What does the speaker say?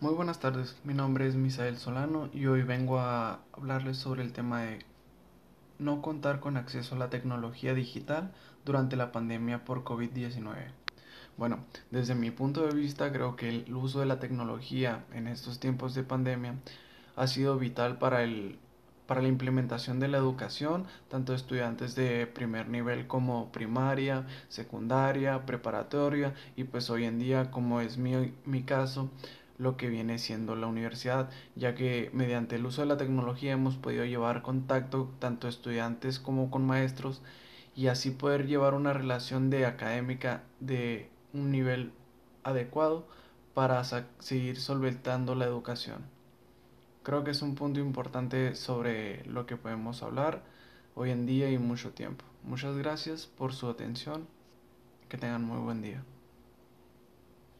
Muy buenas tardes, mi nombre es Misael Solano y hoy vengo a hablarles sobre el tema de no contar con acceso a la tecnología digital durante la pandemia por COVID-19. Bueno, desde mi punto de vista creo que el uso de la tecnología en estos tiempos de pandemia ha sido vital para el para la implementación de la educación, tanto estudiantes de primer nivel como primaria, secundaria, preparatoria y pues hoy en día, como es mi, mi caso, lo que viene siendo la universidad, ya que mediante el uso de la tecnología hemos podido llevar contacto tanto estudiantes como con maestros y así poder llevar una relación de académica de un nivel adecuado para seguir solventando la educación. Creo que es un punto importante sobre lo que podemos hablar hoy en día y mucho tiempo. Muchas gracias por su atención. Que tengan muy buen día.